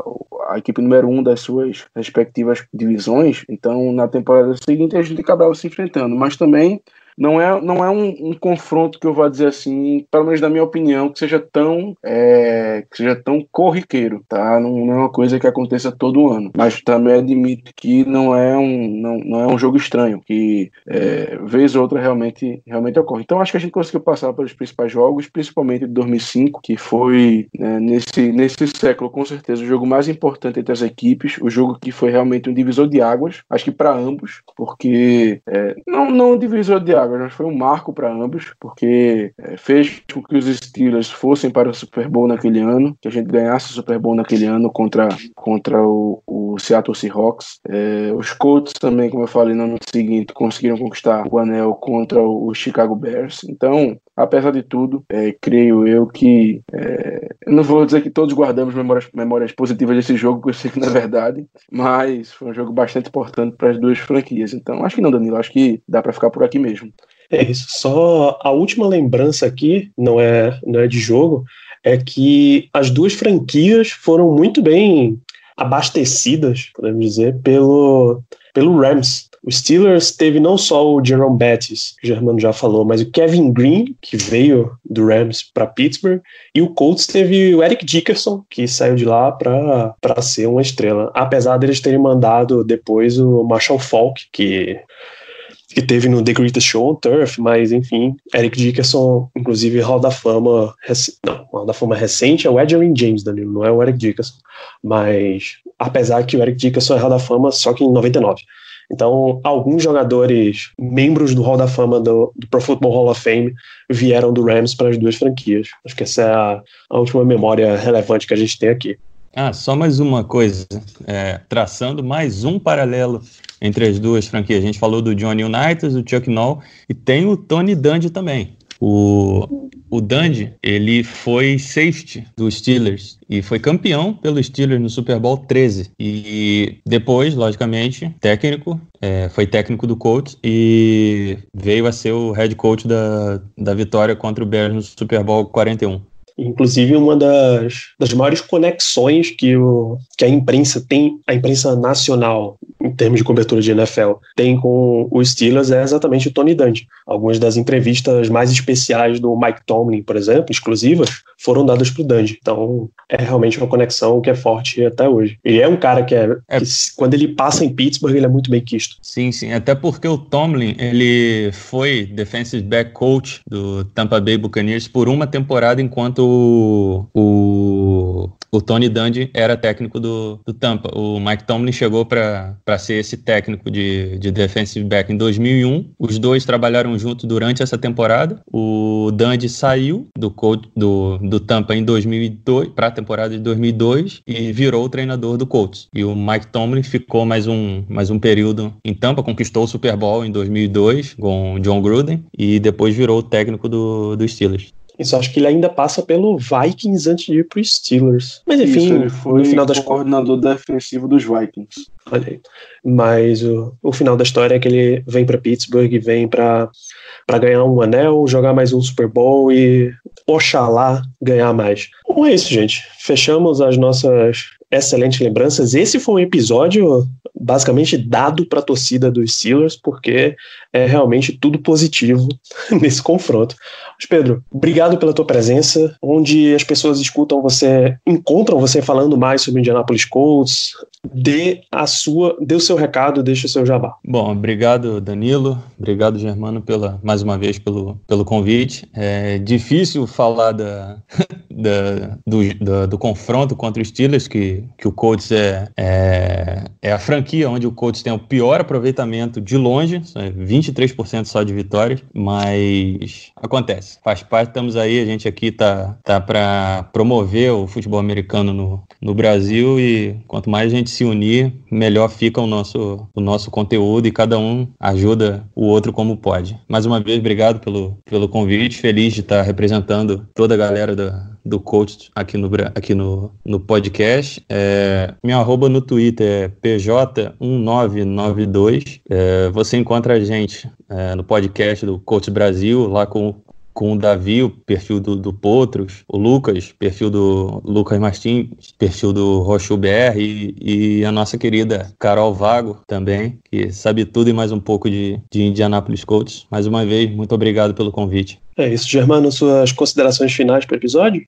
a, equipe número um das suas respectivas divisões, então na temporada seguinte a gente acabava se enfrentando, mas também não é, não é um, um, confronto que eu vou dizer assim, pelo menos na minha opinião, que seja tão é, que seja tão corriqueiro, tá? Não, não, é uma coisa que aconteça todo ano. Mas também admito que não é um, não, não é um jogo estranho, que é, vez ou outra realmente, realmente ocorre. Então acho que a gente conseguiu passar pelos principais jogos, principalmente de 2005, que foi né, nesse, nesse século com certeza o jogo mais importante entre as equipes, o jogo que foi realmente um divisor de águas, acho que para ambos, porque é, não, não um divisor de águas, mas foi um marco para ambos, porque é, fez com que os Steelers fossem para o Super Bowl naquele ano, que a gente ganhasse o Super Bowl naquele ano contra, contra o, o Seattle Seahawks. É, os Colts também, como eu falei no ano seguinte, conseguiram conquistar o anel contra o, Chicago Bears. Então, apesar de tudo, é, creio eu que. É, não vou dizer que todos guardamos memórias, memórias positivas desse jogo, porque eu sei que não é verdade, mas foi um jogo bastante importante para as duas franquias. Então, acho que não, Danilo, acho que dá para ficar por aqui mesmo. É isso. Só a última lembrança aqui, não é, não é de jogo, é que as duas franquias foram muito bem abastecidas, podemos dizer, pelo, pelo Rams. O Steelers teve não só o Jerome Bettis, que o Germano já falou, mas o Kevin Green, que veio do Rams para Pittsburgh, e o Colts teve o Eric Dickerson, que saiu de lá para ser uma estrela. Apesar deles terem mandado depois o Marshall Falk, que que teve no The Greatest Show on Turf, mas enfim, Eric Dickerson, inclusive Hall da Fama, não, Hall da Fama recente é o Edgerrin James, Danilo, não é o Eric Dickerson, mas apesar que o Eric Dickerson é Hall da Fama só que em 99. Então, alguns jogadores, membros do Hall da Fama do, do Pro Football Hall of Fame, vieram do Rams para as duas franquias. Acho que essa é a, a última memória relevante que a gente tem aqui. Ah, só mais uma coisa, é, traçando mais um paralelo entre as duas franquias. A gente falou do Johnny Unitas, do Chuck Noll, e tem o Tony Dungy também. O, o ele foi safety dos Steelers e foi campeão pelo Steelers no Super Bowl 13. E depois, logicamente, técnico, é, foi técnico do Colts e veio a ser o head coach da, da vitória contra o Bears no Super Bowl 41. Inclusive, uma das, das maiores conexões que, o, que a imprensa tem, a imprensa nacional, em termos de cobertura de NFL, tem com os Steelers é exatamente o Tony Dungy. Algumas das entrevistas mais especiais do Mike Tomlin, por exemplo, exclusivas, foram dadas para o Dungy. Então, é realmente uma conexão que é forte até hoje. E é um cara que, é, é, que quando ele passa em Pittsburgh, ele é muito bem quisto. Sim, sim. Até porque o Tomlin, ele foi defensive back coach do Tampa Bay Buccaneers por uma temporada enquanto o, o, o Tony Dungy era técnico do, do Tampa. O Mike Tomlin chegou para ser esse técnico de, de defensive back em 2001. Os dois trabalharam juntos durante essa temporada. O Dungy saiu do, do, do Tampa em 2002 para a temporada de 2002 e virou o treinador do Colts. E o Mike Tomlin ficou mais um, mais um período em Tampa, conquistou o Super Bowl em 2002 com o John Gruden e depois virou o técnico do, do Steelers. Isso, acho que ele ainda passa pelo Vikings antes de ir pro Steelers. Mas enfim, Isso, ele foi no final das coordenador defensivo dos Vikings. Olha aí. Mas o, o final da história é que ele vem para Pittsburgh, vem para para ganhar um anel, jogar mais um Super Bowl e oxalá ganhar mais. Bom, é isso, gente. Fechamos as nossas excelentes lembranças. Esse foi um episódio basicamente dado para a torcida dos Steelers, porque é realmente tudo positivo nesse confronto. Mas Pedro, obrigado pela tua presença, onde as pessoas escutam você, encontram você falando mais sobre Indianapolis Colts. Dê a sua, dê o seu recado, deixe o seu jabá. Bom, obrigado Danilo, obrigado Germano pela mais uma vez pelo, pelo convite. É difícil falar da, da do, da, do confronto contra os Steelers, que, que o Colts é, é, é a franquia onde o Colts tem o pior aproveitamento de longe, 23% só de vitórias, mas acontece, faz parte, estamos aí, a gente aqui tá, tá para promover o futebol americano no, no Brasil e quanto mais a gente se unir, melhor fica o nosso, o nosso conteúdo e cada um ajuda o outro como pode. Mais uma vez, obrigado pelo, pelo convite, feliz de estar representando toda a galera da, do coach aqui no, aqui no, no podcast. É, minha arroba no Twitter é PJ1992. É, você encontra a gente é, no podcast do Coach Brasil, lá com com o Davi, o perfil do, do Potros, o Lucas, perfil do Lucas Martins, perfil do Rochu BR e, e, a nossa querida Carol Vago também, que sabe tudo e mais um pouco de, de Indianapolis Colts. Mais uma vez, muito obrigado pelo convite. É isso, Germano, suas considerações finais para o episódio?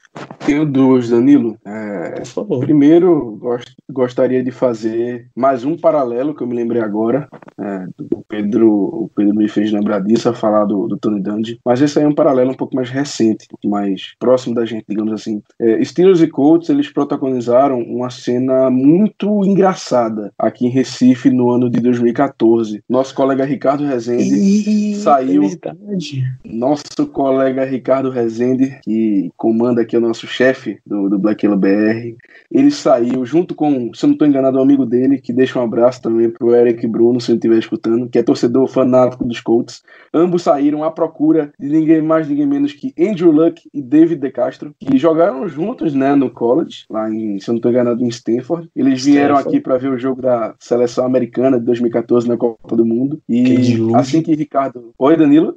Tenho duas, Danilo. É, Por favor. Primeiro, gost, gostaria de fazer mais um paralelo que eu me lembrei agora. É, o, Pedro, o Pedro me fez lembrar disso, a falar do, do Tony Dungy. Mas esse aí é um paralelo um pouco mais recente, um pouco mais próximo da gente, digamos assim. É, Steelers e Colts, eles protagonizaram uma cena muito engraçada aqui em Recife no ano de 2014. Nosso colega Ricardo Rezende e... saiu. É verdade. Nosso colega Ricardo Rezende, que comanda aqui o nosso chefe do, do Black Yellow BR, ele saiu junto com, se eu não estou enganado, um amigo dele, que deixa um abraço também pro Eric Bruno, se ele estiver escutando, que é torcedor fanático dos Colts. Ambos saíram à procura de ninguém mais, ninguém menos que Andrew Luck e David De Castro, que jogaram juntos né, no college, lá em, se eu não estou enganado, em Stanford. Eles vieram Stanford. aqui para ver o jogo da seleção americana de 2014 na Copa do Mundo. E assim que Ricardo. Oi, Danilo.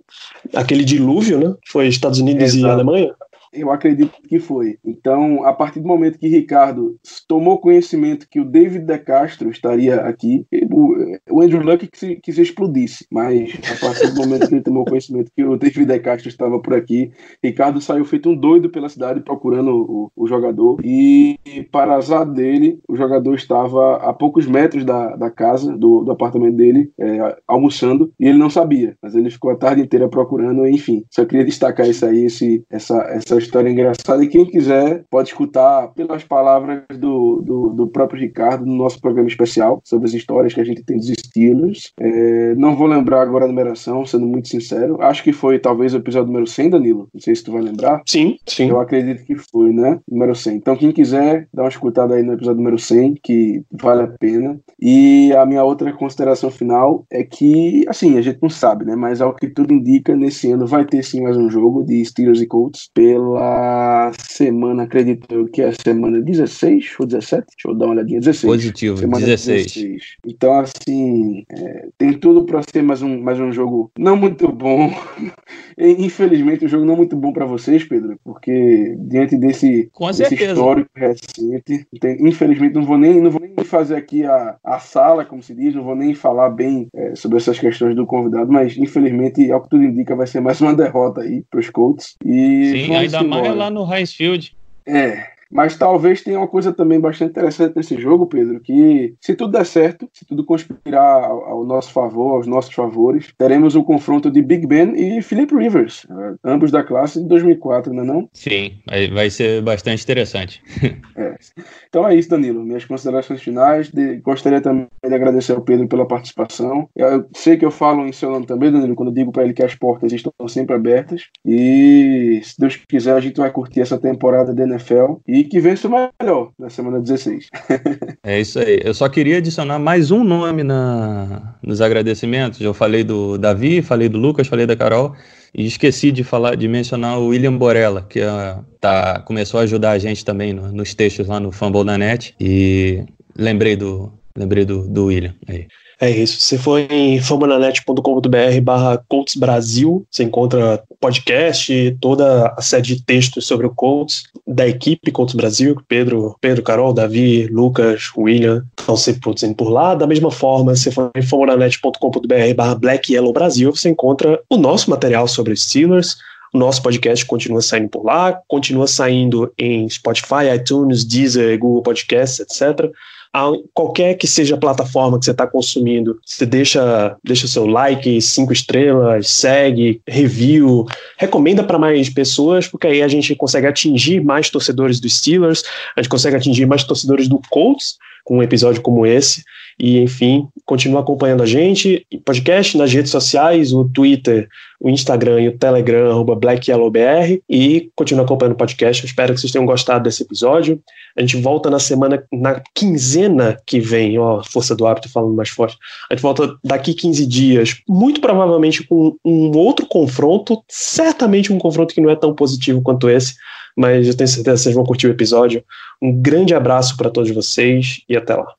Aquele dilúvio, né? Foi Estados Unidos Exato. e Alemanha? Eu acredito que foi. Então, a partir do momento que Ricardo tomou conhecimento que o David De Castro estaria aqui, o Andrew Luck que se, que se explodisse. Mas a partir do momento que ele tomou conhecimento que o David De Castro estava por aqui, Ricardo saiu feito um doido pela cidade procurando o, o jogador. E, para azar dele, o jogador estava a poucos metros da, da casa, do, do apartamento dele, é, almoçando, e ele não sabia. Mas ele ficou a tarde inteira procurando, enfim. Só queria destacar isso aí, esse, essa, essa história engraçada. E quem quiser pode escutar pelas palavras do, do, do próprio Ricardo no nosso programa especial sobre as histórias que a gente tem dos Steelers. É, não vou lembrar agora a numeração, sendo muito sincero. Acho que foi talvez o episódio número 100, Danilo. Não sei se tu vai lembrar. Sim, sim. Eu acredito que foi, né? Número 100. Então, quem quiser, dá uma escutada aí no episódio número 100, que vale a pena. E a minha outra consideração final é que, assim, a gente não sabe, né? Mas ao que tudo indica, nesse ano vai ter sim mais um jogo de Steelers e Colts pela uh, semana, acredito eu, que é a semana 16 ou 17? Deixa eu dar uma olhadinha. 16. Positivo, semana 16. 16. Então, assim, é, tem tudo para ser mais um, mais um jogo não muito bom. Infelizmente, um jogo não muito bom para vocês, Pedro, porque diante desse, desse histórico recente, tem, infelizmente não vou nem não vou nem fazer aqui a, a sala, como se diz, não vou nem falar bem é, sobre essas questões do convidado, mas infelizmente, ao que tudo indica, vai ser mais uma derrota aí para os Colts. E Sim, ainda mais lá no High Field. É, mas talvez tenha uma coisa também bastante interessante nesse jogo, Pedro, que se tudo der certo, se tudo conspirar ao, nosso favor, aos nossos favores, teremos o um confronto de Big Ben e Philip Rivers, né? ambos da classe de 2004, não é não? Sim, vai ser bastante interessante. é. Então é isso, Danilo. Minhas considerações finais. De... Gostaria também de agradecer ao Pedro pela participação. Eu sei que eu falo em seu nome também, Danilo, quando digo para ele que as portas estão sempre abertas. E se Deus quiser, a gente vai curtir essa temporada da NFL e que vença o melhor na semana 16. é isso aí. Eu só queria adicionar mais um nome na, nos agradecimentos. Eu falei do Davi, falei do Lucas, falei da Carol. E esqueci de falar, de mencionar o William Borella, que uh, tá, começou a ajudar a gente também no, nos textos lá no Fumble da Net. E lembrei do, lembrei do, do William aí. É isso. Se for em famananet.com.br barra Colts Brasil, você encontra podcast, toda a série de textos sobre o Colts, da equipe Colts Brasil, Pedro, Pedro, Carol, Davi, Lucas, William, estão sempre produzindo por lá. Da mesma forma, se for em famananet.com.br barra Black Yellow Brasil, você encontra o nosso material sobre Steelers, o nosso podcast continua saindo por lá, continua saindo em Spotify, iTunes, Deezer, Google Podcasts, etc a qualquer que seja a plataforma que você está consumindo, você deixa, deixa seu like, cinco estrelas, segue, review, recomenda para mais pessoas, porque aí a gente consegue atingir mais torcedores dos Steelers, a gente consegue atingir mais torcedores do Colts com um episódio como esse. E, enfim, continua acompanhando a gente, podcast nas redes sociais, o Twitter, o Instagram e o Telegram, arroba BlackYellowBR, e continua acompanhando o podcast. Eu espero que vocês tenham gostado desse episódio. A gente volta na semana, na quinzena que vem, ó, força do hábito falando mais forte. A gente volta daqui 15 dias, muito provavelmente com um outro confronto, certamente um confronto que não é tão positivo quanto esse, mas eu tenho certeza que vocês vão curtir o episódio. Um grande abraço para todos vocês e até lá.